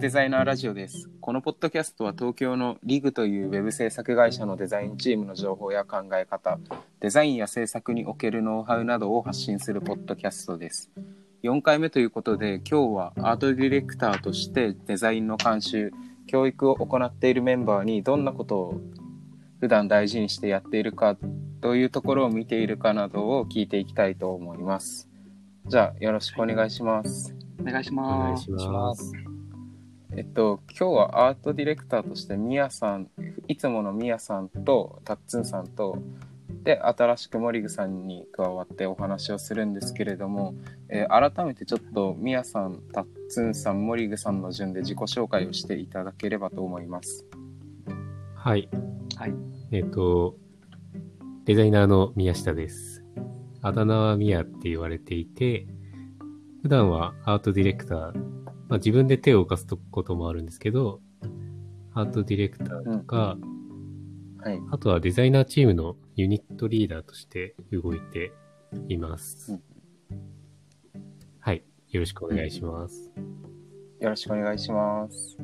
デザイナーラジオです。このポッドキャストは東京のリグというウェブ制作会社のデザインチームの情報や考え方、デザインや制作におけるノウハウなどを発信するポッドキャストです。4回目ということで、今日はアートディレクターとしてデザインの監修、教育を行っているメンバーにどんなことを普段大事にしてやっているか、どういうところを見ているかなどを聞いていきたいと思います。じゃあ、よろしくお願いします。お願いしお願ます。いします。えっと、今日はアートディレクターとしてミヤさん、いつものミヤさんとタッツンさんと、で、新しくモリグさんに加わってお話をするんですけれども、えー改めてちょっとミヤさん、タッツンさん、モリグさんの順で自己紹介をしていただければと思います。はい。はい。えっ、と、デザイナーの宮下です。あだ名は宮って言われていて、普段はアートディレクター、まあ、自分で手を動かすこともあるんですけど、アートディレクターとか、はい。あとはデザイナーチームのユニットリーダーとして動いています。うんはい。よろしくお願いします。よろしくお願いします。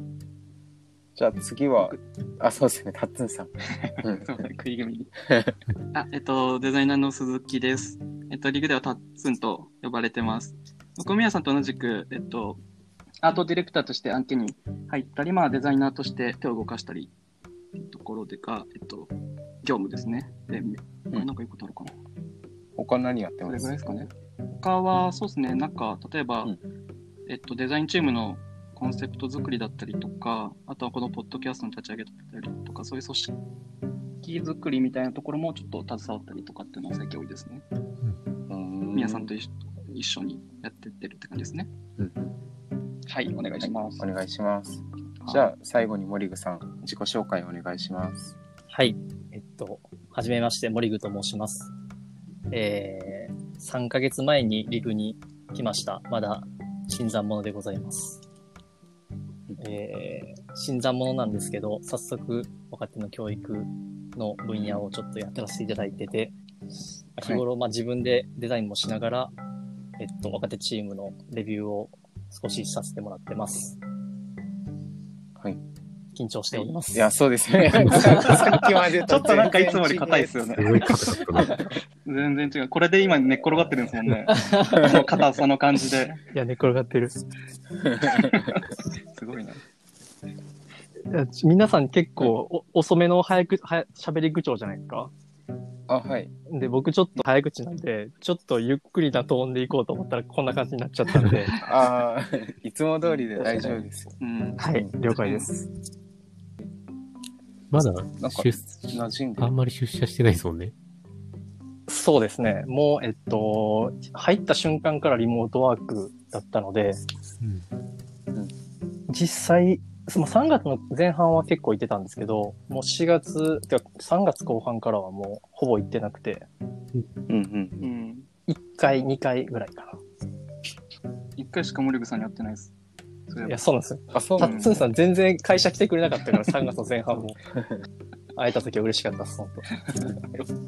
じゃあ次は、あ、そうですね、タッツンさん。食い気味に。あ、えっと、デザイナーの鈴木です。えっと、リグではタッツンと呼ばれてます。僕、宮さんと同じく、えっと、アートディレクターとして案件に入ったり、まあ、デザイナーとして手を動かしたり、ところでが、えっと、業務ですね。で、んなんかいうことあるかな。他何やってそれますぐらいですかね。他は、そうですね、なんか、例えば、うんえっと、デザインチームのコンセプト作りだったりとか、あとはこのポッドキャストの立ち上げだったりとか、そういう組織作りみたいなところもちょっと携わったりとかっていうのは最近多いですね。うん皆さんと一緒一緒にやってってるって感じですね。うんはい、お願いします。お願いします。じゃあ最後にモリグさん、自己紹介お願いします。はい。えっと、はじめまして、森具と申します。えー、3ヶ月前にリグに来ました。まだ新参者でございます。えー、新参者なんですけど、早速若手の教育の分野をちょっとやってらせていただいてて、日頃、まあ、自分でデザインもしながら、えっと、若手チームのレビューを少しさせてもらってます。はい。緊張しております。いや、そうですね。さっきまでちょっとなんかいつもより硬いですよね。すごい硬かったな。全然違う。これで今寝っ転がってるんですもんね。もう硬さの感じで。いや、寝転がってる。すごいな。皆さん結構お遅めの早く、はや喋り口調じゃないですか？あ、はい。で、僕ちょっと早口なんで、ちょっとゆっくりなトーンでいこうと思ったらこんな感じになっちゃったんで。ああ、いつも通りで大丈夫ですよ。うん。はい、了解です。まだなんか、出、馴染んであんまり出社してないですもんね。そうですね。もう、えっと、入った瞬間からリモートワークだったので、うん。実際、その3月の前半は結構行ってたんですけど、もう4月、てか3月後半からはもうほぼ行ってなくて、うんうん。うん。1回、2回ぐらいか一回しか森口さんにやってないです。いや、そうなんですよ。あ、そうんですッツンさん全然会社来てくれなかったから、3月の前半も。会えた時は嬉しかったです、本当。ありがとう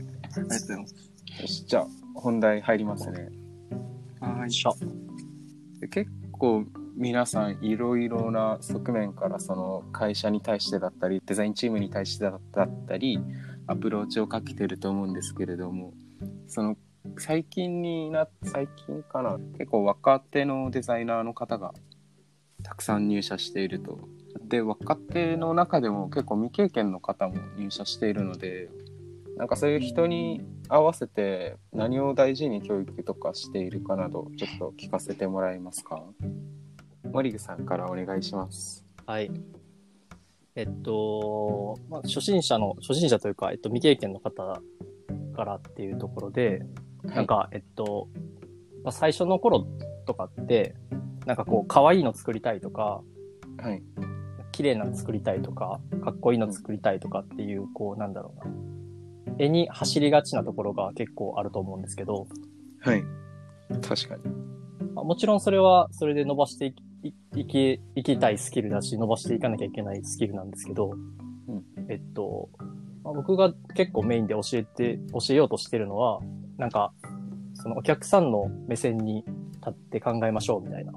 ございます。よし、じゃあ、本題入りますね。はい。しょ。で結構、皆さん、いろいろな側面から、その会社に対してだったり、デザインチームに対してだったり、アプローチをかけてると思うんですけれども、その、最近にな、最近かな、結構若手のデザイナーの方がたくさん入社していると。で、若手の中でも結構未経験の方も入社しているので、なんかそういう人に合わせて何を大事に教育とかしているかなど、ちょっと聞かせてもらえますか？森口さんからお願いします。はい。えっと、まあ、初心者の、初心者というか、えっと、未経験の方からっていうところで、なんか、えっと、まあ、最初の頃とかって、なんかこう、可愛いの作りたいとか、はい。綺麗なの作りたいとか、かっこいいの作りたいとかっていう、こう、なんだろうな。絵に走りがちなところが結構あると思うんですけど、はい。確かに。まあもちろんそれは、それで伸ばしていき、いいき、いきたいスキルだし、伸ばしていかなきゃいけないスキルなんですけど、うん。えっと、まあ、僕が結構メインで教えて、教えようとしてるのは、なんか、そのお客さんの目線に立って考えましょうみたいな。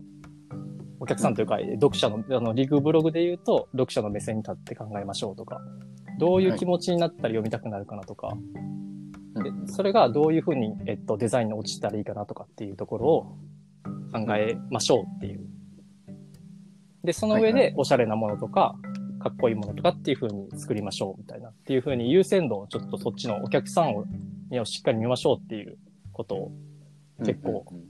お客さんというか、読者の、あの、リグブログで言うと、読者の目線に立って考えましょうとか、どういう気持ちになったら読みたくなるかなとか、でうん。それがどういうふうに、えっと、デザインに落ちたらいいかなとかっていうところを考えましょうっていう。で、その上でおしゃれなものとか、かっこいいものとかっていうふうに作りましょうみたいな。っていうふうに優先度をちょっとそっちのお客さんをしっかり見ましょうっていうことを、結構うんうん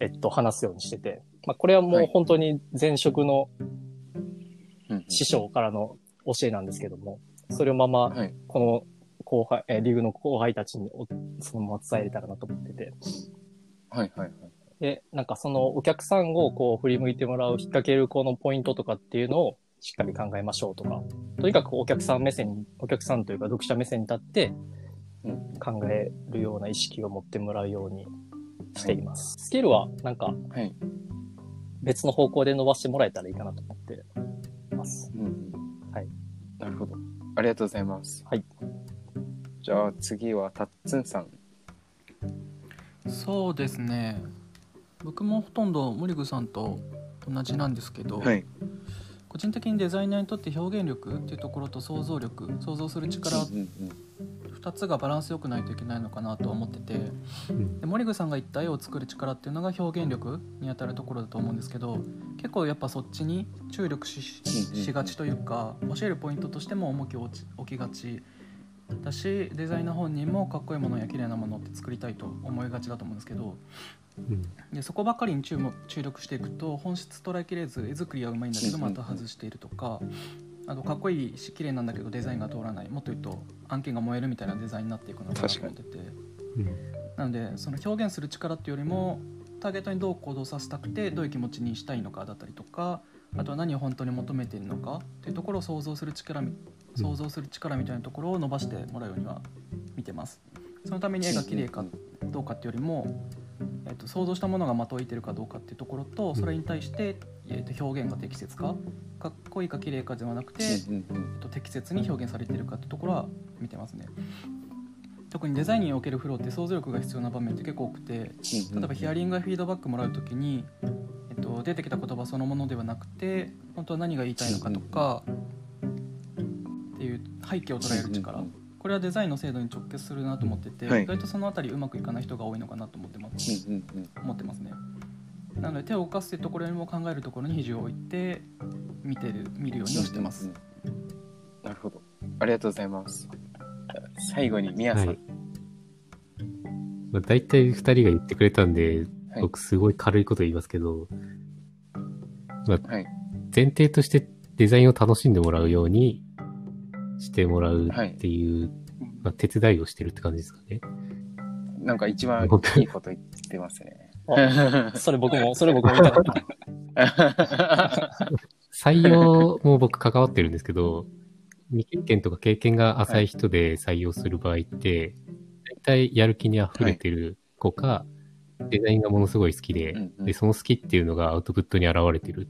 えっと、話すようにしてて。まあ、これはもはいう本当に前職の師匠からの教えなんですけども、それをまま、はいこの後輩、えーリーグの後輩たちにおそのまま伝えれたらなと思ってて。はいはいはい。で、なんかそのお客さんをこう振り向いてもらう、引っ掛けるこのポイントとかっていうのをしっかり考えましょうとか、とにかくお客さん目線に、お客さんというか読者目線に立ってうん考えるような意識を持ってもらうようにしています。スキルはなんかはい。別の方向で伸ばしてもらえたらいいかなと思ってます。うんうんはい。なるほど。ありがとうございます。はい。じゃあ次はたっつんさん。そうですね僕もほとんどモリグさんと同じなんですけど、はい。個人的にデザイナーにとって表現力っていうところと想像力想像する力うんうん2つがバランスよくないといけないのかなとは思っててうん。でモリグさんが言った絵を作る力っていうのが表現力にあたるところだと思うんですけど結構やっぱそっちに注力しがちというか教えるポイントとしても重きを置きがちだしデザイナー本人もかっこいいものや綺麗なものって作りたいと思いがちだと思うんですけどうん。でそこばっかりに注目注力していくと本質捉えきれず絵作りはうまいんだけどまた外しているとかあとかっこいいし綺麗なんだけどデザインが通らない。もっと言うと案件が燃えるみたいなデザインになっていくのかなと思ってて。うん。なのでその表現する力っていうよりもターゲットにどう行動させたくてどういう気持ちにしたいのかだったりとかあとは何を本当に求めているのかっていうところを想像する力み想像する力みたいなところを伸ばしてもらうようには見てます。そのために絵が綺麗かどうかっていうよりも、えっと想像したものが的を射てるかどうかっていうところとそれに対して、えっと表現が適切かかっこいいか綺麗かではなくて、えっと適切に表現されているかっていうところは見てますね。特にデザインにおけるフローって想像力が必要な場面って結構多くてうん例えばヒアリングやフィードバックもらうときに、えっと、出てきた言葉そのものではなくて本当は何が言いたいのかとかっていう背景を捉える力うんうんこれはデザインの精度に直結するなと思ってて、はい意外とそのあたりうまくいかない人が多いのかなと思ってます。うんうんうん思ってますねなので手を動かすっていうところよりも考えるところに比重を置いて見てる見るようにはしてます、うんうんなるほど。ありがとうございます。最後に、みやさん。はいまあ、大体二人が言ってくれたんで、はい僕すごい軽いこと言いますけど、まあ、はい。前提としてデザインを楽しんでもらうようにしてもらうっていう、まあ、手伝いをしてるって感じですかね。なんか一番いいこと言ってますね。それ僕も、それ僕も言いたかった。採用も僕関わってるんですけど、未経験とか経験が浅い人で採用する場合って、大体やる気に溢れてる子か、デザインがものすごい好きで、うんうん。で、その好きっていうのがアウトプットに現れてる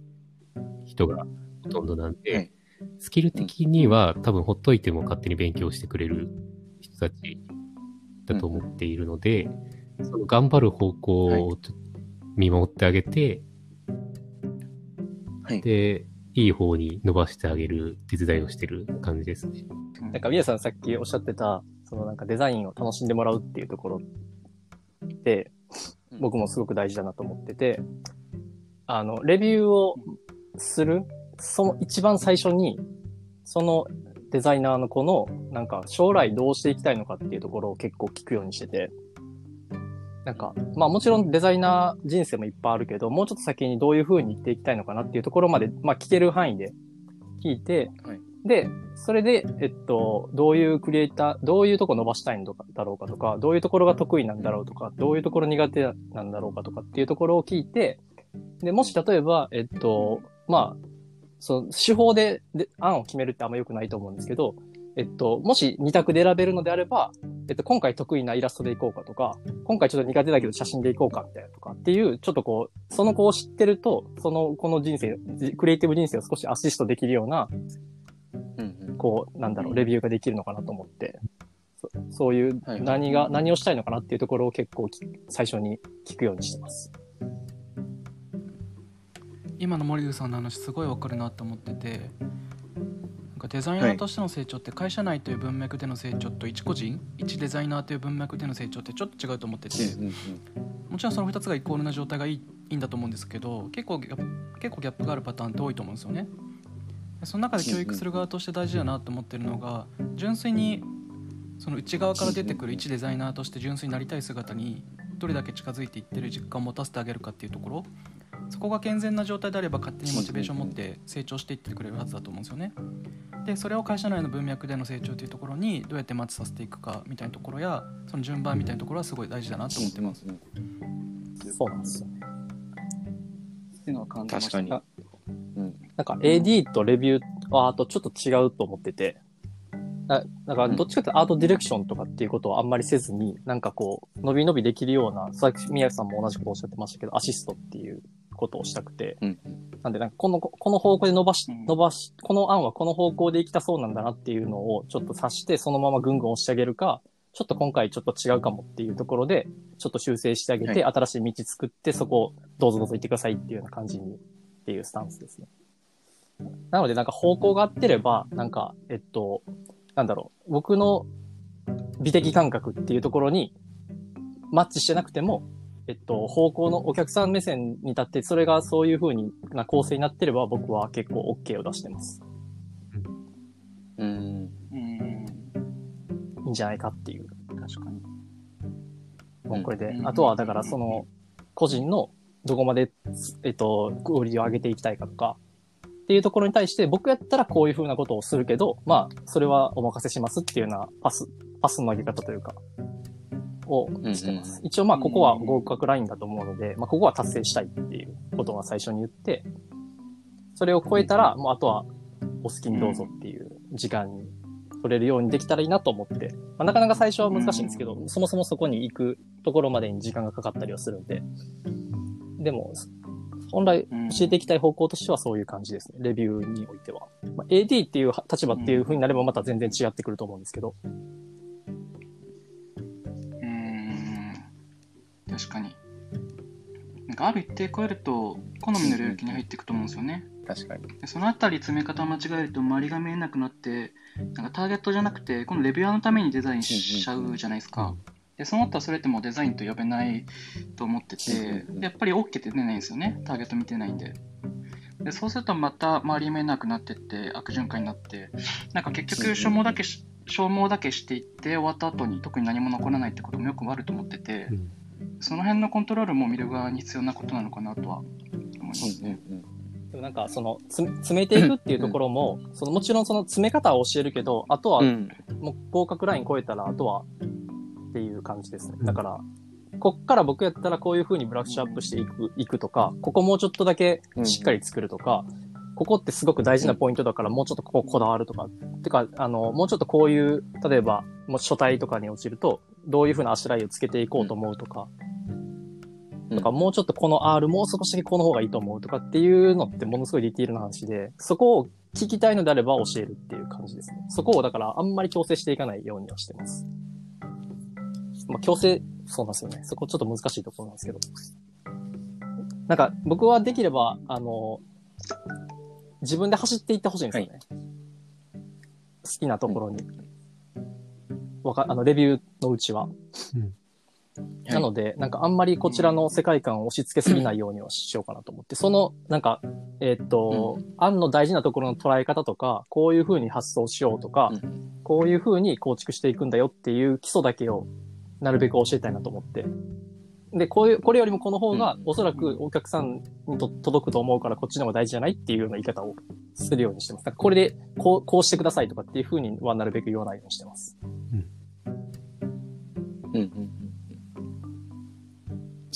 人がほとんどなんで、はいスキル的には多分ほっといても勝手に勉強してくれる人たちだと思っているので、その頑張る方向を見守ってあげて、はい。で、いい方に伸ばしてあげる手伝いをしてる感じですね。なんか、皆さんさっきおっしゃってた、そのなんかデザインを楽しんでもらうっていうところで、僕もすごく大事だなと思ってて、あの、レビューをする、その一番最初に、そのデザイナーの子の、なんか将来どうしていきたいのかっていうところを結構聞くようにしてて、なんか、まあもちろんデザイナー人生もいっぱいあるけど、もうちょっと先にどういう風に生きていきたいのかなっていうところまで、まあ聞ける範囲で聞いて、はい。で、それで、えっと、どういうクリエイター、どういうとこ伸ばしたいのかだろうかとか、どういうところが得意なんだろうとか、どういうところ苦手なんだろうかとかっていうところを聞いて、で、もし例えば、えっと、まあ、その手法でで案を決めるってあんま良くないと思うんですけど、えっと、もし二択で選べるのであれば、えっと、今回得意なイラストでいこうかとか、今回ちょっと苦手だけど写真でいこうかみたいなとかっていう、ちょっとこう、その子を知ってると、その子の人生、クリエイティブ人生を少しアシストできるような、うんうん。こう、なんだろう、レビューができるのかなと思って、そそういうはい。何が、何をしたいのかなっていうところを結構き最初に聞くようにしてます。今の森口さんの話すごいわかるなと思っててなんかデザイナーとしての成長って会社内という文脈での成長と一個人一デザイナーという文脈での成長ってちょっと違うと思っててうんうんもちろんその2つがイコールな状態がいいいいんだと思うんですけど結構結構ギャップがあるパターンって多いと思うんですよね。でその中で教育する側として大事だなと思ってるのが純粋にその内側から出てくる一デザイナーとして純粋になりたい姿にどれだけ近づいていってる実感を持たせてあげるかっていうところそこが健全な状態であれば勝手にモチベーションを持って成長していってくれるはずだと思うんですよね。でそれを会社内の文脈での成長というところにどうやってマッチさせていくかみたいなところやその順番みたいなところはすごい大事だなと思ってます。うんそうなんですよ。っていうのは感じました。確かに。うんなんか AD とレビューアートちょっと違うと思ってて、だだからどっちかというとアートディレクションとかっていうことをあんまりせずに、なんかこう、伸び伸びできるような、さっき宮城さんも同じことをおっしゃってましたけど、アシストっていうことをしたくて、うん。なんでなんかこの、この方向で伸ばしうん、伸ばし、この案はこの方向で行きたそうなんだなっていうのをちょっと察して、そのままぐんぐん押し上げるか、ちょっと今回ちょっと違うかもっていうところで、ちょっと修正してあげて、は新しい道作って、そこをどうぞどうぞ行ってくださいっていうような感じに、っていうスタンスですね。なので、なんか方向が合ってれば、なんか、えっと、なんだろう、僕の美的感覚っていうところにマッチしてなくても、えっと、方向のお客さん目線に立って、それがそういう風にな構成になってれば、僕は結構 OK を出してます。うんうん。いいんじゃないかっていう。確かに。もうこれで。うんあとは、だからその、個人のどこまで、えっと、クオリティを上げていきたいかとか、っていうところに対して、僕やったらこういう風なことをするけど、まあ、それはお任せしますっていうようなパス、パスの上げ方というか、をしてます。一応まあ、ここは合格ラインだと思うので、まあ、ここは達成したいっていうことが最初に言って、それを超えたら、もうあとはお好きにどうぞっていう時間に取れるようにできたらいいなと思って、まあ、なかなか最初は難しいんですけど、そもそもそこに行くところまでに時間がかかったりはするんで、でも、本来うん教えていきたい方向としてはそういう感じですね。レビューにおいては。まあ、AD っていう立場っていう風になればまた全然違ってくると思うんですけど。確かに。なんかある一定超えると、好みの領域に入っていくと思うんですよね。確かに。でそのあたり詰め方を間違えると周りが見えなくなってなんかターゲットじゃなくてこのレビュアーのためにデザインしちゃうじゃないですか。でそうなったらそれってもうデザインと呼べないと思っててやっぱり OK って出ないんですよねターゲット見てないんで。でそうするとまた周り見えなくなってって悪循環になってなんか結局消耗だけし消耗だけしていって終わった後に特に何も残らないってこともよくあると思っててうんその辺のコントロールも見る側に必要なことなのかなとは思いますね。でもなんかその、つ詰めていくっていうところも、そのもちろんその詰め方を教えるけど、あとはうん。もう合格ライン超えたら、あとはっていう感じですね。だから、こっから僕やったらこういう風にブラッシュアップしていく、いくとか、ここもうちょっとだけしっかり作るとか、ここってすごく大事なポイントだからもうちょっとこここだわるとか、てか、あの、もうちょっとこういう、例えば、もう書体とかに落ちると、どういう風なあしらいをつけていこうと思うとか、とか、もうちょっとこの R もう少しだけこの方がいいと思うとかっていうのってものすごいディティールな話で、そこを聞きたいのであれば教えるっていう感じですね。そこをだからあんまり強制していかないようにはしてます。まあ強制、そうなんですよね。そこちょっと難しいところなんですけど。なんか僕はできれば、あの、自分で走っていってほしいんですよね。好きなところに。わか、あの、レビューのうちは。なので、なんかあんまりこちらの世界観を押し付けすぎないようにはしようかなと思って、その、なんか、えーっと、案の大事なところの捉え方とか、こういう風に発想しようとか、こういう風に構築していくんだよっていう基礎だけをなるべく教えたいなと思って。で、こういう、これよりもこの方がうんおそらくお客さんにと届くと思うからこっちの方が大事じゃないっていうような言い方をするようにしてます。これでこう、こうしてくださいとかっていう風にはなるべく言わないようにしてます。うんうんうん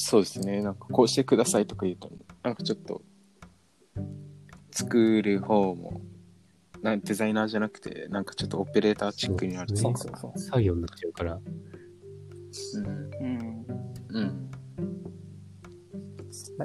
そうですね。なんかこうしてくださいとか言うと、なんかちょっと、作る方も、なんデザイナーじゃなくて、なんかちょっとオペレーターチックになるというか。そうそうそう。作業になっちゃうから。うんうんうん。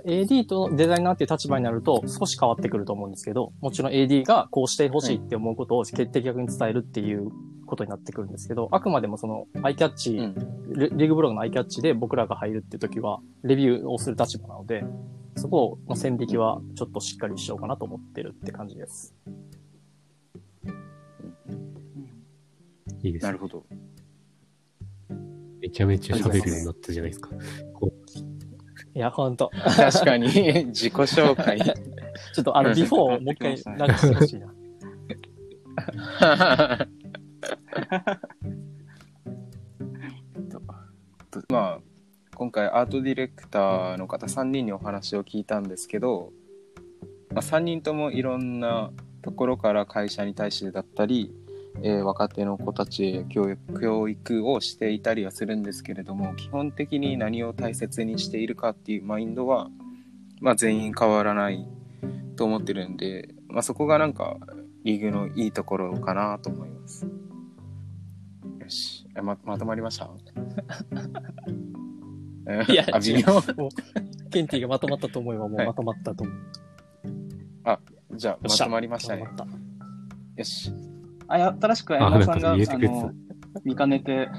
AD とデザイナーっていう立場になると少し変わってくると思うんですけど、もちろん AD がこうしてほしいって思うことを決定的に伝えるっていうことになってくるんですけど、あくまでもそのアイキャッチ、うんレリーグブログのアイキャッチで僕らが入るっていう時は、レビューをする立場なので、そこの線引きはちょっとしっかりしようかなと思ってるって感じです。いいですねなる。ほど。めちゃめちゃ喋るようになったじゃないですか。こいや、ほんと。確かに、自己紹介。ちょっとあの、ビフォーをもう一回流してほしいな。まあ、今回アートディレクターの方3人にお話を聞いたんですけど、まあ、3人ともいろんなところから会社に対してだったり、えー若手の子たちへ教育教育をしていたりはするんですけれども基本的に何を大切にしているかっていうマインドは、まあ、全員変わらないと思ってるんで、まあ、そこがなんかリーグのいいところかなと思います。よし、えままとまりました？えいやあ微妙。もう、ケンティがまとまったと思えばもうはい。まとまったと思う。じゃあまとまりましたね。まとまっよし。あ、いや、新しくあ山田さんが、あなんか入れてくれてたの、見かねて、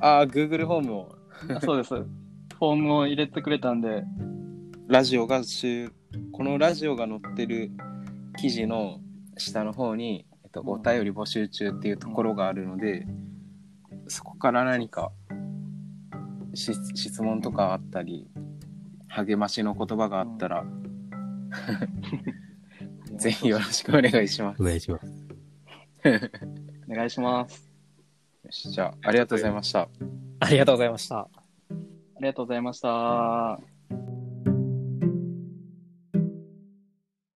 あー Google ホームを。あそうです。フォームを入れてくれたんで、ラジオが週このラジオが載ってる記事の下の方に、えっと、うんお便り募集中っていうところがあるので、そこから何かし質問とかあったり励ましの言葉があったら、ぜひよろしくお願いしますお願いします。お願いします。よしじゃあありがとうございましたたありがとうございました。ありがとうございました。